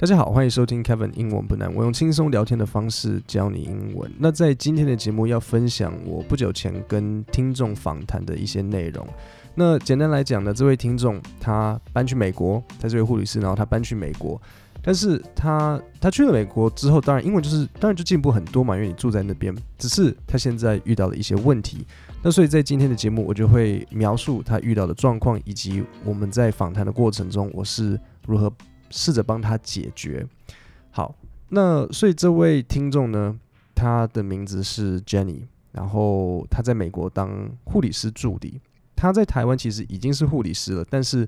大家好，欢迎收听 Kevin 英文不难。我用轻松聊天的方式教你英文。那在今天的节目要分享我不久前跟听众访谈的一些内容。那简单来讲呢，这位听众他搬去美国，他是位护理师，然后他搬去美国，但是他他去了美国之后，当然英文就是当然就进步很多嘛，因为你住在那边。只是他现在遇到了一些问题。那所以在今天的节目，我就会描述他遇到的状况，以及我们在访谈的过程中，我是如何。试着帮他解决。好，那所以这位听众呢，他的名字是 Jenny，然后他在美国当护理师助理。他在台湾其实已经是护理师了，但是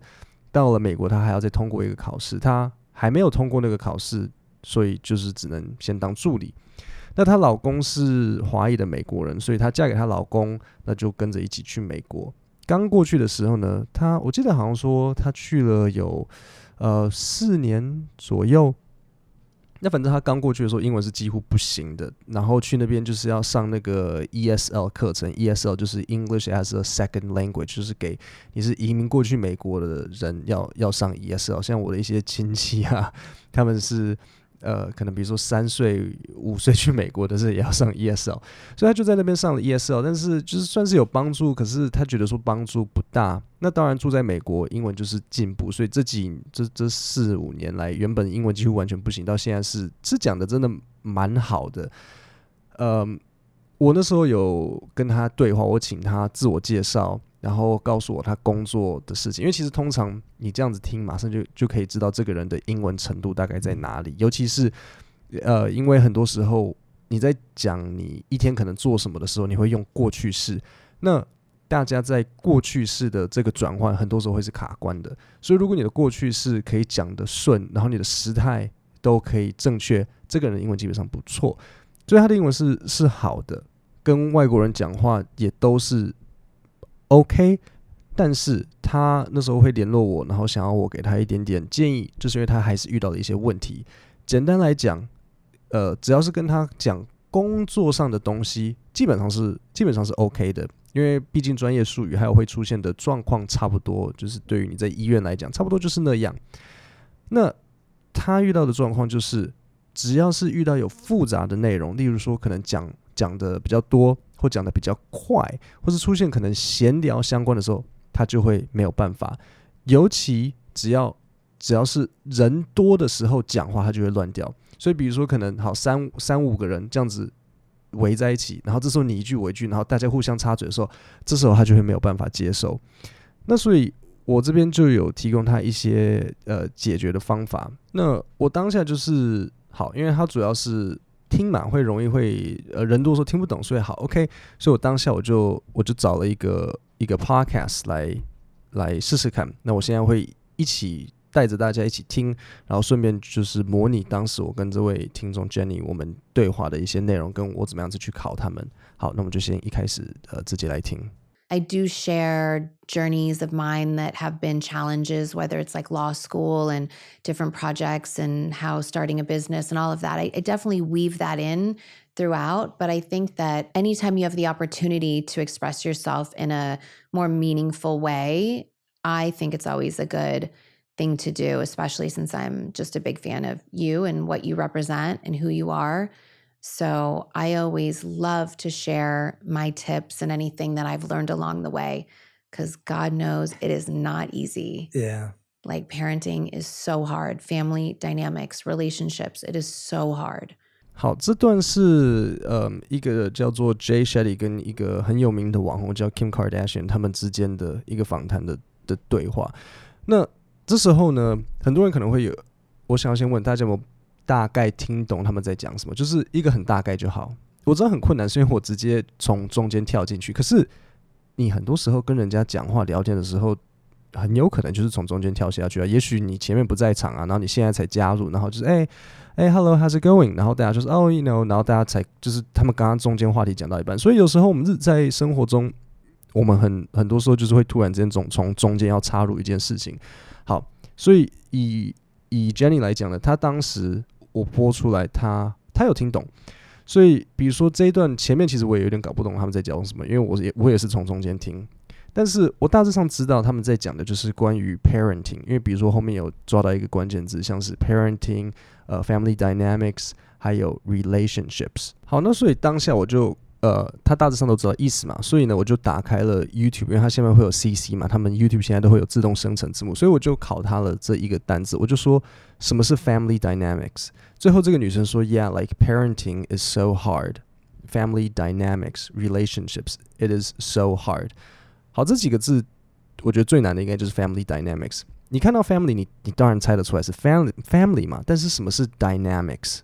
到了美国，他还要再通过一个考试。他还没有通过那个考试，所以就是只能先当助理。那她老公是华裔的美国人，所以她嫁给她老公，那就跟着一起去美国。刚过去的时候呢，她我记得好像说她去了有。呃，四年左右，那反正他刚过去的时候，英文是几乎不行的。然后去那边就是要上那个 ESL 课程，ESL 就是 English as a Second Language，就是给你是移民过去美国的人要要上 ESL。像我的一些亲戚啊，他们是。呃，可能比如说三岁、五岁去美国的时候也要上 ESL，所以他就在那边上了 ESL，但是就是算是有帮助，可是他觉得说帮助不大。那当然住在美国，英文就是进步，所以这几这这四五年来，原本英文几乎完全不行，到现在是是讲的真的蛮好的。呃，我那时候有跟他对话，我请他自我介绍。然后告诉我他工作的事情，因为其实通常你这样子听，马上就就可以知道这个人的英文程度大概在哪里。尤其是，呃，因为很多时候你在讲你一天可能做什么的时候，你会用过去式。那大家在过去式的这个转换，很多时候会是卡关的。所以如果你的过去式可以讲得顺，然后你的时态都可以正确，这个人英文基本上不错。所以他的英文是是好的，跟外国人讲话也都是。OK，但是他那时候会联络我，然后想要我给他一点点建议，就是因为他还是遇到了一些问题。简单来讲，呃，只要是跟他讲工作上的东西，基本上是基本上是 OK 的，因为毕竟专业术语还有会出现的状况差不多，就是对于你在医院来讲，差不多就是那样。那他遇到的状况就是，只要是遇到有复杂的内容，例如说可能讲讲的比较多。或讲的比较快，或是出现可能闲聊相关的时候，他就会没有办法。尤其只要只要是人多的时候讲话，他就会乱掉。所以，比如说可能好三三五个人这样子围在一起，然后这时候你一句我一句，然后大家互相插嘴的时候，这时候他就会没有办法接受。那所以我这边就有提供他一些呃解决的方法。那我当下就是好，因为他主要是。听满会容易会呃人多的时候听不懂，所以好 OK，所以我当下我就我就找了一个一个 podcast 来来试试看。那我现在会一起带着大家一起听，然后顺便就是模拟当时我跟这位听众 Jenny 我们对话的一些内容，跟我怎么样子去考他们。好，那我们就先一开始呃直接来听。I do share journeys of mine that have been challenges, whether it's like law school and different projects and how starting a business and all of that. I, I, definitely weave that in throughout. But I think that anytime you have the opportunity to express yourself in a more meaningful way, I think it's always a good thing to do, especially since I'm just a big fan of you and what you represent and who you are. So I always love to share my tips and anything that I've learned along the way because God knows it is not easy. Yeah. Like parenting is so hard, family dynamics, relationships, it is so hard. 好，这段是呃一个叫做 Jay Shetty 跟一个很有名的网红叫 Kim Kardashian 他们之间的一个访谈的的对话。那这时候呢，很多人可能会有，我想要先问大家有没有 大概听懂他们在讲什么，就是一个很大概就好。我知道很困难，是因为我直接从中间跳进去。可是你很多时候跟人家讲话聊天的时候，很有可能就是从中间跳下去啊。也许你前面不在场啊，然后你现在才加入，然后就是哎哎，Hello，how's it going？然后大家就是哦，you know，然后大家才就是他们刚刚中间话题讲到一半。所以有时候我们是在生活中，我们很很多时候就是会突然之间总从中间要插入一件事情。好，所以以以 Jenny 来讲呢，她当时。我播出来他，他有听懂，所以比如说这一段前面，其实我也有点搞不懂他们在讲什么，因为我也我也是从中间听。但是我大致上知道他们在讲的就是关于 parenting，因为比如说后面有抓到一个关键字，像是 parenting，呃，family dynamics，还有 relationships。好，那所以当下我就呃，他大致上都知道意思嘛，所以呢，我就打开了 YouTube，因为他下面会有 CC 嘛，他们 YouTube 现在都会有自动生成字幕，所以我就考他了这一个单字，我就说什么是 family dynamics。最后这个女生说，Yeah，like parenting is so hard，family dynamics relationships，it is so hard。好，这几个字，我觉得最难的应该就是 family dynamics。你看到 family，你你当然猜得出来是 family family 嘛，但是什么是 dynamics，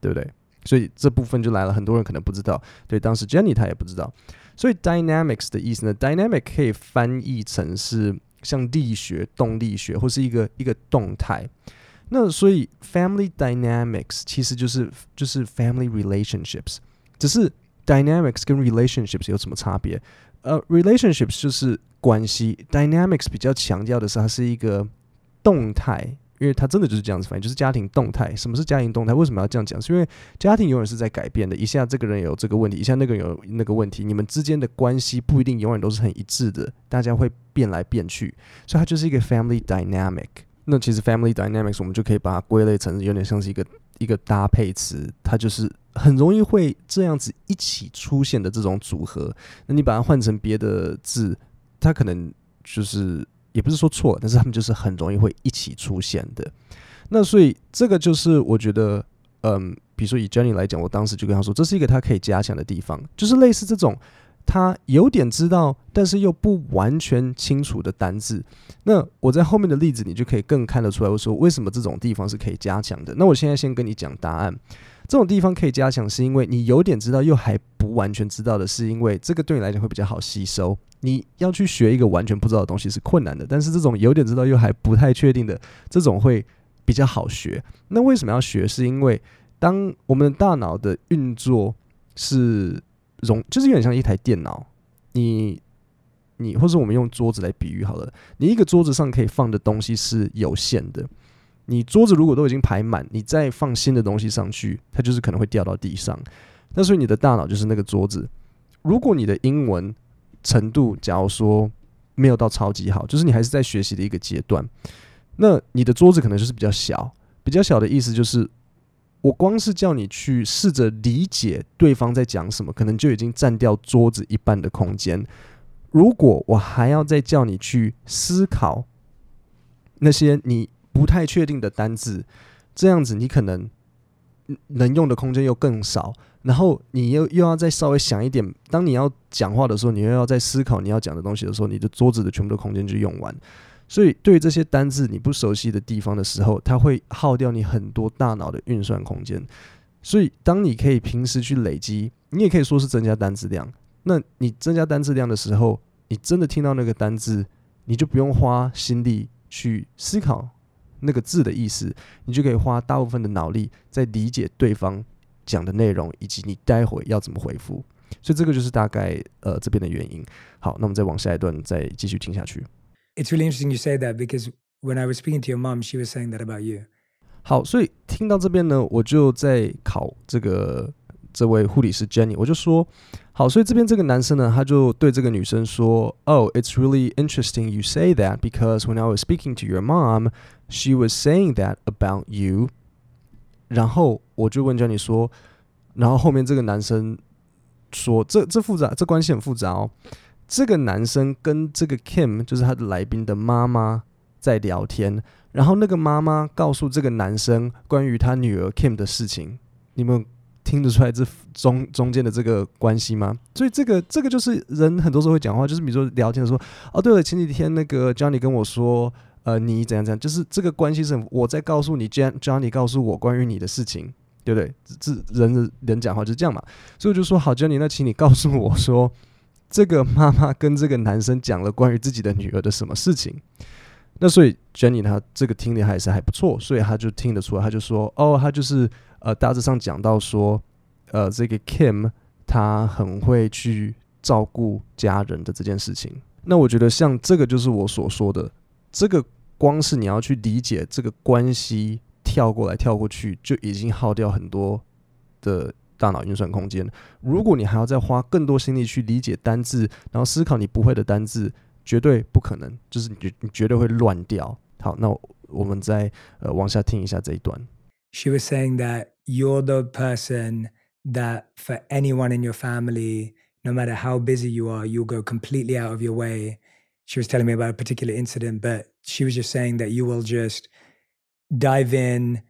对不对？所以这部分就来了，很多人可能不知道。对，当时 Jenny 她也不知道。所以 dynamics 的意思呢，dynamic 可以翻译成是像力学、动力学，或是一个一个动态。那所以 family dynamics 其实就是就是 family relationships，只是 dynamics 跟 relationships 有什么差别？呃、，relationships 就是关系，dynamics 比较强调的是它是一个动态，因为它真的就是这样子反应，就是家庭动态。什么是家庭动态？为什么要这样讲？是因为家庭永远是在改变的，一下这个人有这个问题，一下那个人有那个问题，你们之间的关系不一定永远都是很一致的，大家会变来变去，所以它就是一个 family dynamic。那其实 family dynamics 我们就可以把它归类成有点像是一个一个搭配词，它就是。很容易会这样子一起出现的这种组合，那你把它换成别的字，它可能就是也不是说错，但是他们就是很容易会一起出现的。那所以这个就是我觉得，嗯，比如说以 Jenny 来讲，我当时就跟他说，这是一个他可以加强的地方，就是类似这种他有点知道，但是又不完全清楚的单字。那我在后面的例子，你就可以更看得出来，我说为什么这种地方是可以加强的。那我现在先跟你讲答案。这种地方可以加强，是因为你有点知道，又还不完全知道的，是因为这个对你来讲会比较好吸收。你要去学一个完全不知道的东西是困难的，但是这种有点知道又还不太确定的，这种会比较好学。那为什么要学？是因为当我们的大脑的运作是容，就是有点像一台电脑，你你，或者我们用桌子来比喻好了，你一个桌子上可以放的东西是有限的。你桌子如果都已经排满，你再放新的东西上去，它就是可能会掉到地上。那所以你的大脑就是那个桌子。如果你的英文程度，假如说没有到超级好，就是你还是在学习的一个阶段，那你的桌子可能就是比较小。比较小的意思就是，我光是叫你去试着理解对方在讲什么，可能就已经占掉桌子一半的空间。如果我还要再叫你去思考那些你。不太确定的单字，这样子你可能能用的空间又更少，然后你又又要再稍微想一点，当你要讲话的时候，你又要再思考你要讲的东西的时候，你的桌子的全部的空间就用完。所以对这些单字你不熟悉的地方的时候，它会耗掉你很多大脑的运算空间。所以当你可以平时去累积，你也可以说是增加单字量。那你增加单字量的时候，你真的听到那个单字，你就不用花心力去思考。那个字的意思，你就可以花大部分的脑力在理解对方讲的内容，以及你待会要怎么回复。所以这个就是大概呃这边的原因。好，那我们再往下一段再继续听下去。It's really interesting you say that because when I was speaking to your mom, she was saying that about you. 好，所以听到这边呢，我就在考这个这位护理师 Jenny，我就说。好，所以这边这个男生呢，他就对这个女生说：“Oh, it's really interesting you say that because when I was speaking to your mom, she was saying that about you。”然后我就问 Jenny 说：“然后后面这个男生说，这这复杂，这关系很复杂哦。 这个男生跟这个 Kim 就是他的来宾的妈妈在聊天，然后那个妈妈告诉这个男生关于他女儿 Kim 的事情，你们。”听得出来这中中间的这个关系吗？所以这个这个就是人很多时候会讲话，就是比如说聊天的时候，哦，对了，前几天那个 Johnny 跟我说，呃，你怎样怎样，就是这个关系是我在告诉你，Johnny 告诉我关于你的事情，对不对？这人的人讲话就是这样嘛。所以我就说，好，Johnny，那请你告诉我说，这个妈妈跟这个男生讲了关于自己的女儿的什么事情？那所以 Jenny 她这个听力还是还不错，所以他就听得出来，他就说，哦，他就是。呃，大致上讲到说，呃，这个 Kim 他很会去照顾家人的这件事情。那我觉得像这个就是我所说的，这个光是你要去理解这个关系，跳过来跳过去就已经耗掉很多的大脑运算空间。如果你还要再花更多心力去理解单字，然后思考你不会的单字，绝对不可能，就是你你绝对会乱掉。好，那我们再呃往下听一下这一段。She was saying that you're the person that for anyone in your family, no matter how busy you are, you'll go completely out of your way. She was telling me about a particular incident, but she was just saying that you will just dive in,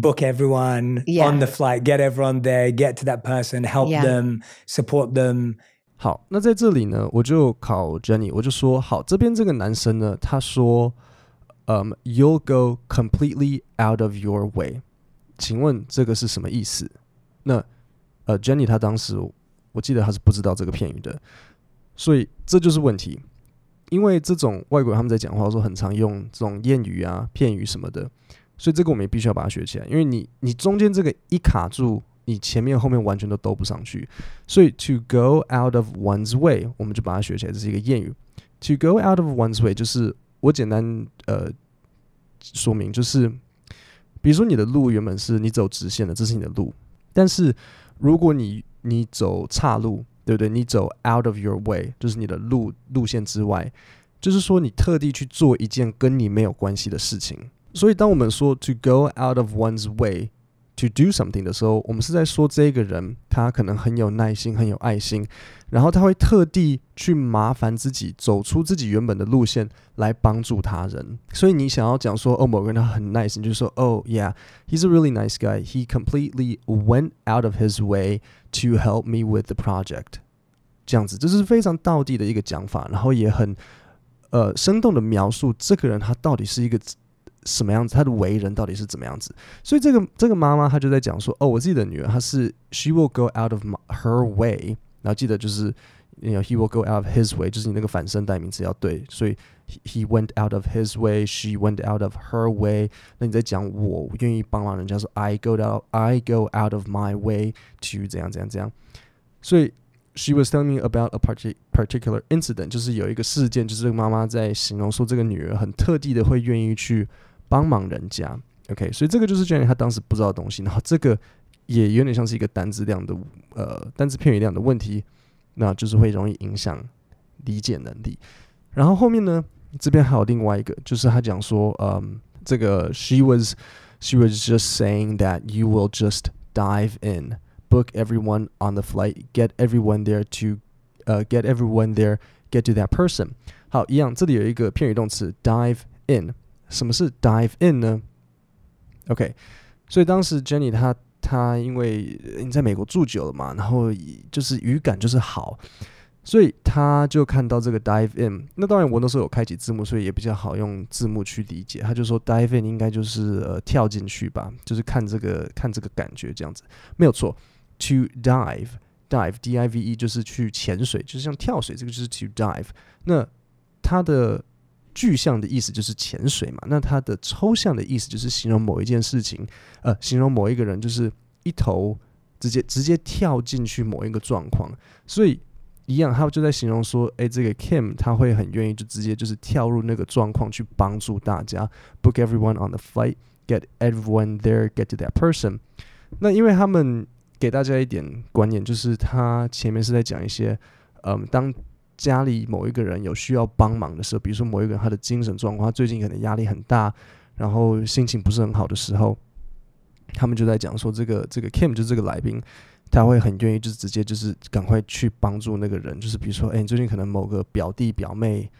book everyone Yeah. on the flight, get everyone there, get to that person, help Yeah. them, support them. 好，那在这里呢，我就考 Jenny，我就说，好，这边这个男生呢，他说，嗯、um,，You'll go completely out of your way，请问这个是什么意思？那呃，Jenny 他当时我记得他是不知道这个片语的，所以这就是问题，因为这种外国人他们在讲话的时候很常用这种谚语啊、片语什么的，所以这个我们也必须要把它学起来，因为你你中间这个一卡住。你前面后面完全都兜不上去，所以 to go out of one's way，我们就把它学起来，这是一个谚语。to go out of one's way 就是我简单呃说明，就是比如说你的路原本是你走直线的，这是你的路，但是如果你你走岔路，对不对？你走 out of your way，就是你的路路线之外，就是说你特地去做一件跟你没有关系的事情。所以当我们说 to go out of one's way。To do something 的时候，我们是在说这个人他可能很有耐心、很有爱心，然后他会特地去麻烦自己走出自己原本的路线来帮助他人。所以你想要讲说，哦，某个人他很 nice，你就说，哦，yeah，he's a really nice guy. He completely went out of his way to help me with the project。这样子，这是非常道地的一个讲法，然后也很呃生动的描述这个人他到底是一个。什么样子？他的为人到底是怎么样子？所以这个这个妈妈她就在讲说：“哦，我自己的女儿她是 she will go out of her way。然后记得就是，you know, he will go out of his way，就是你那个反身代名词要对。所以 he, went out of his way，she went out of her way。那你在讲我愿意帮忙人家说 I go out I go out of my way to 怎样怎样怎样。所以 she was telling me about a particular incident，就是有一个事件，就是这个妈妈在形容说这个女儿很特地的会愿意去。帮忙人家，OK，所以这个就是 Jenny 他当时不知道的东西，然后这个也有点像是一个单字量的呃单字片语量的问题，那就是会容易影响理解能力。然后后面呢，这边还有另外一个，就是他讲说，嗯，这个 she was she was just saying that you will just dive in, book everyone on the flight, get everyone there to 呃、get everyone there, get to that person。好，一样，这里有一个片语动词 dive in。什么是 dive in 呢？OK，所以当时 Jenny 她她因为你在美国住久了嘛，然后就是语感就是好，所以她就看到这个 dive in。那当然我那时候有开启字幕，所以也比较好用字幕去理解。她就说 dive in 应该就是呃跳进去吧，就是看这个看这个感觉这样子，没有错。To dive dive D I V E 就是去潜水，就是像跳水，这个就是 to dive。那它的具象的意思就是潜水嘛，那它的抽象的意思就是形容某一件事情，呃，形容某一个人就是一头直接直接跳进去某一个状况，所以一样，他就在形容说，诶，这个 Kim 他会很愿意就直接就是跳入那个状况去帮助大家，book everyone on the flight, get everyone there, get to that person。那因为他们给大家一点观念，就是他前面是在讲一些，嗯，当。家里某一个人有需要帮忙的时候，比如说某一个人他的精神状况，他最近可能压力很大，然后心情不是很好的时候，他们就在讲说，这个这个 Kim 就这个来宾，他会很愿意就是直接就是赶快去帮助那个人，就是比如说，哎，你最近可能某个表弟表妹，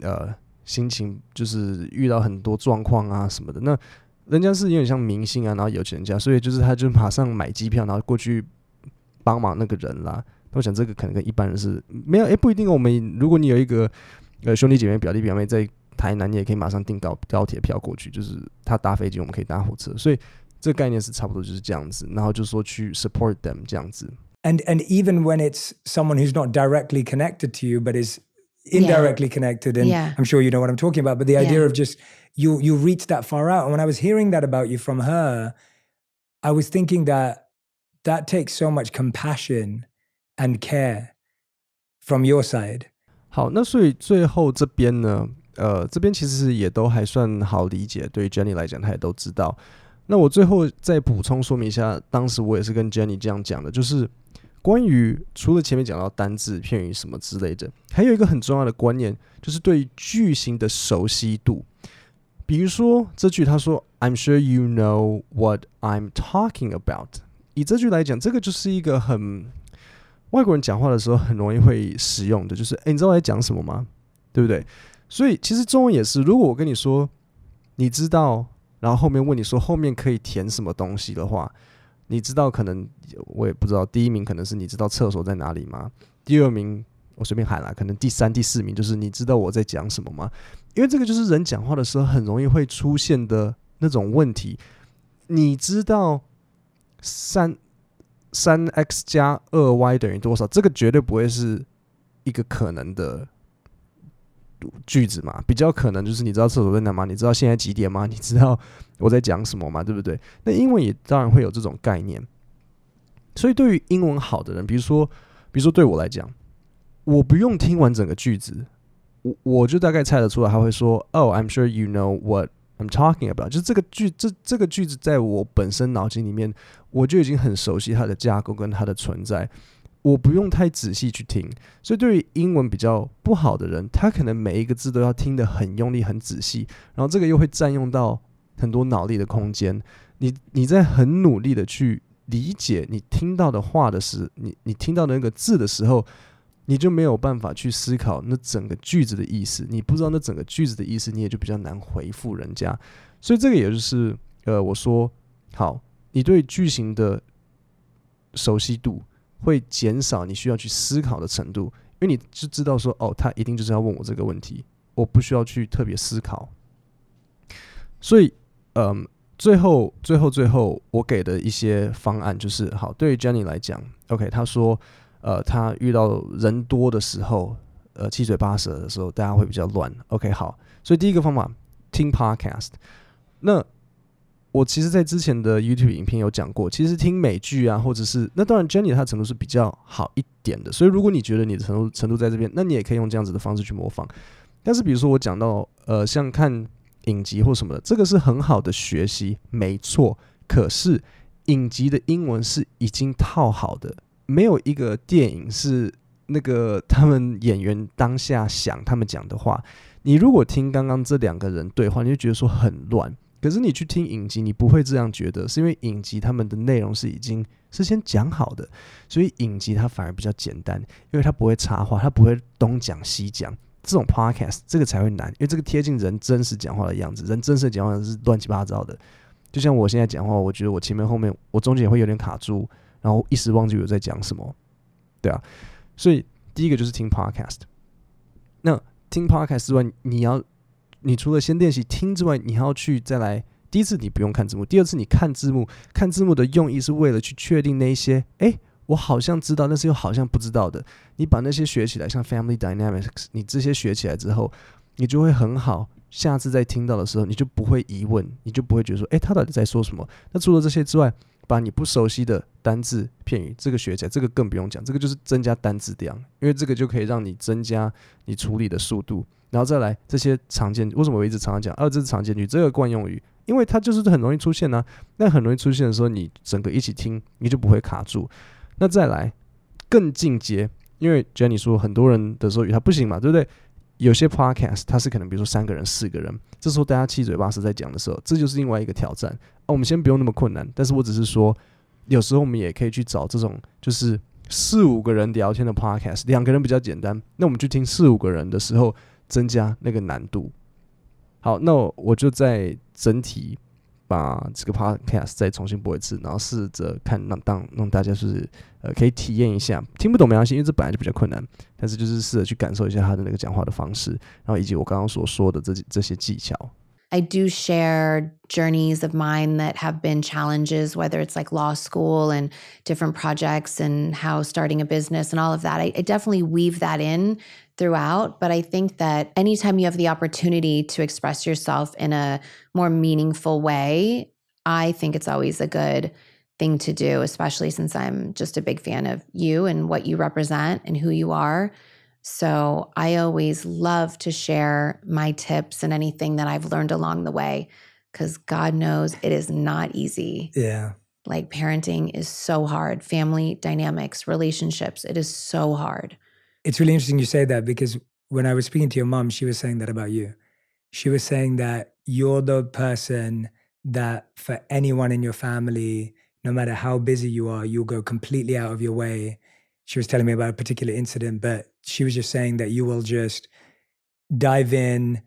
呃，心情就是遇到很多状况啊什么的，那人家是有点像明星啊，然后有钱人家，所以就是他就马上买机票，然后过去帮忙那个人啦。我想这个可能跟一般人是没有，诶，不一定。我们如果你有一个呃兄弟姐妹、表弟表妹在台南，你也可以马上订高高铁票过去。就是他搭飞机，我们可以搭火车。所以这个概念是差不多就是这样子。然后就说去 support them 这样子。And and even when it's someone who's not directly connected to you, but is indirectly yeah. connected, and yeah. I'm sure you know what I'm talking about. But the idea yeah. of just you you reach that far out. And when I was hearing that about you from her, I was thinking that that takes so much compassion and care from your side。好，那所以最后这边呢，呃，这边其实也都还算好理解，对于 Jenny 来讲，她也都知道。那我最后再补充说明一下，当时我也是跟 Jenny 这样讲的，就是关于除了前面讲到单字、片语什么之类的，还有一个很重要的观念，就是对句型的熟悉度。比如说这句，他说 "I'm sure you know what I'm talking about"，以这句来讲，这个就是一个很外国人讲话的时候很容易会使用的，就是诶，你知道我在讲什么吗？对不对？所以其实中文也是，如果我跟你说，你知道。然后后面问你说后面可以填什么东西的话，你知道可能我也不知道。第一名可能是你知道厕所在哪里吗？第二名我随便喊了，可能第三、第四名就是你知道我在讲什么吗？因为这个就是人讲话的时候很容易会出现的那种问题。你知道三三 x 加二 y 等于多少？这个绝对不会是一个可能的。句子嘛，比较可能就是你知道厕所在哪吗？你知道现在几点吗？你知道我在讲什么吗？对不对？那英文也当然会有这种概念。所以对于英文好的人，比如说，比如说对我来讲，我不用听完整个句子，我我就大概猜得出来，他会说：“Oh, I'm sure you know what I'm talking about。”就是这个句这这个句子在我本身脑筋里面，我就已经很熟悉它的架构跟它的存在。我不用太仔细去听，所以对于英文比较不好的人，他可能每一个字都要听得很用力、很仔细，然后这个又会占用到很多脑力的空间。你你在很努力的去理解你听到的话的时，你你听到的那个字的时候，你就没有办法去思考那整个句子的意思。你不知道那整个句子的意思，你也就比较难回复人家。所以这个也就是呃，我说好，你对句型的熟悉度。会减少你需要去思考的程度，因为你就知道说，哦，他一定就是要问我这个问题，我不需要去特别思考。所以，嗯，最后，最后，最后，我给的一些方案就是，好，对于 Jenny 来讲，OK，他说，呃，他遇到人多的时候，呃，七嘴八舌的时候，大家会比较乱。OK，好，所以第一个方法，听 Podcast，那。我其实，在之前的 YouTube 影片有讲过，其实听美剧啊，或者是那当然，Jenny 她程度是比较好一点的，所以如果你觉得你的程度程度在这边，那你也可以用这样子的方式去模仿。但是，比如说我讲到呃，像看影集或什么的，这个是很好的学习，没错。可是影集的英文是已经套好的，没有一个电影是那个他们演员当下想他们讲的话。你如果听刚刚这两个人对话，你就觉得说很乱。可是你去听影集，你不会这样觉得，是因为影集他们的内容是已经是先讲好的，所以影集它反而比较简单，因为它不会插话，它不会东讲西讲。这种 podcast 这个才会难，因为这个贴近人真实讲话的样子，人真实讲话是乱七八糟的。就像我现在讲话，我觉得我前面后面我中间也会有点卡住，然后一时忘记我在讲什么，对啊。所以第一个就是听 podcast。那听 podcast 之外，你要。你除了先练习听之外，你还要去再来。第一次你不用看字幕，第二次你看字幕，看字幕的用意是为了去确定那些，诶，我好像知道，但是又好像不知道的。你把那些学起来，像 Family Dynamics，你这些学起来之后，你就会很好。下次再听到的时候，你就不会疑问，你就不会觉得说，诶，他到底在说什么？那除了这些之外，把你不熟悉的单字片语，这个学起来，这个更不用讲，这个就是增加单字量，因为这个就可以让你增加你处理的速度。然后再来这些常见，为什么我一直常常讲？啊，这是常见句，这个惯用语，因为它就是很容易出现呢、啊。那很容易出现的时候，你整个一起听，你就不会卡住。那再来更进阶，因为 Jenny 说很多人的时候语它不行嘛，对不对？有些 podcast 它是可能比如说三个人、四个人，这时候大家七嘴八舌在讲的时候，这就是另外一个挑战。啊，我们先不用那么困难，但是我只是说，有时候我们也可以去找这种就是四五个人聊天的 podcast，两个人比较简单，那我们去听四五个人的时候。增加那个难度。好，那我就在整体把这个 podcast 再重新播一次，然后试着看让当让大家就是呃可以体验一下，听不懂没关系，因为这本来就比较困难，但是就是试着去感受一下他的那个讲话的方式，然后以及我刚刚所说的这这些技巧。I do share journeys of mine that have been challenges, whether it's like law school and different projects and how starting a business and all of that. I, definitely weave that in throughout. But I think that anytime you have the opportunity to express yourself in a more meaningful way, I think it's always a good thing to do, especially since I'm just a big fan of you and what you represent and who you are. So I always love to share my tips and anything that I've learned along the way. because God knows it is not easy. Yeah. Like parenting is so hard, family dynamics, relationships, it is so hard. It's really interesting you say that because when I was speaking to your mom, she was saying that about you. She was saying that you're the person that for anyone in your family, no matter how busy you are, you'll go completely out of your way. She was telling me about a particular incident, but she was just saying that you will just dive in,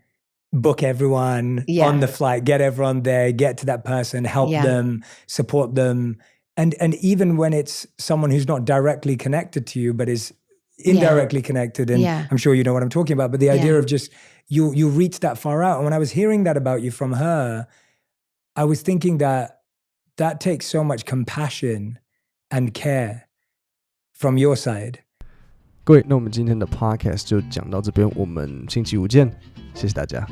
book everyone Yeah. on the flight, get everyone there, get to that person, help Yeah. them, support them. And and even when it's someone who's not directly connected to you, but is indirectly connected, and Yeah. I'm sure you know what I'm talking about, but the idea Yeah. of just you you reach that far out. And when I was hearing that about you from her, I was thinking that that takes so much compassion and care from your side. 各位，那我们今天的 podcast 就讲到这边，我们星期五见，谢谢大家。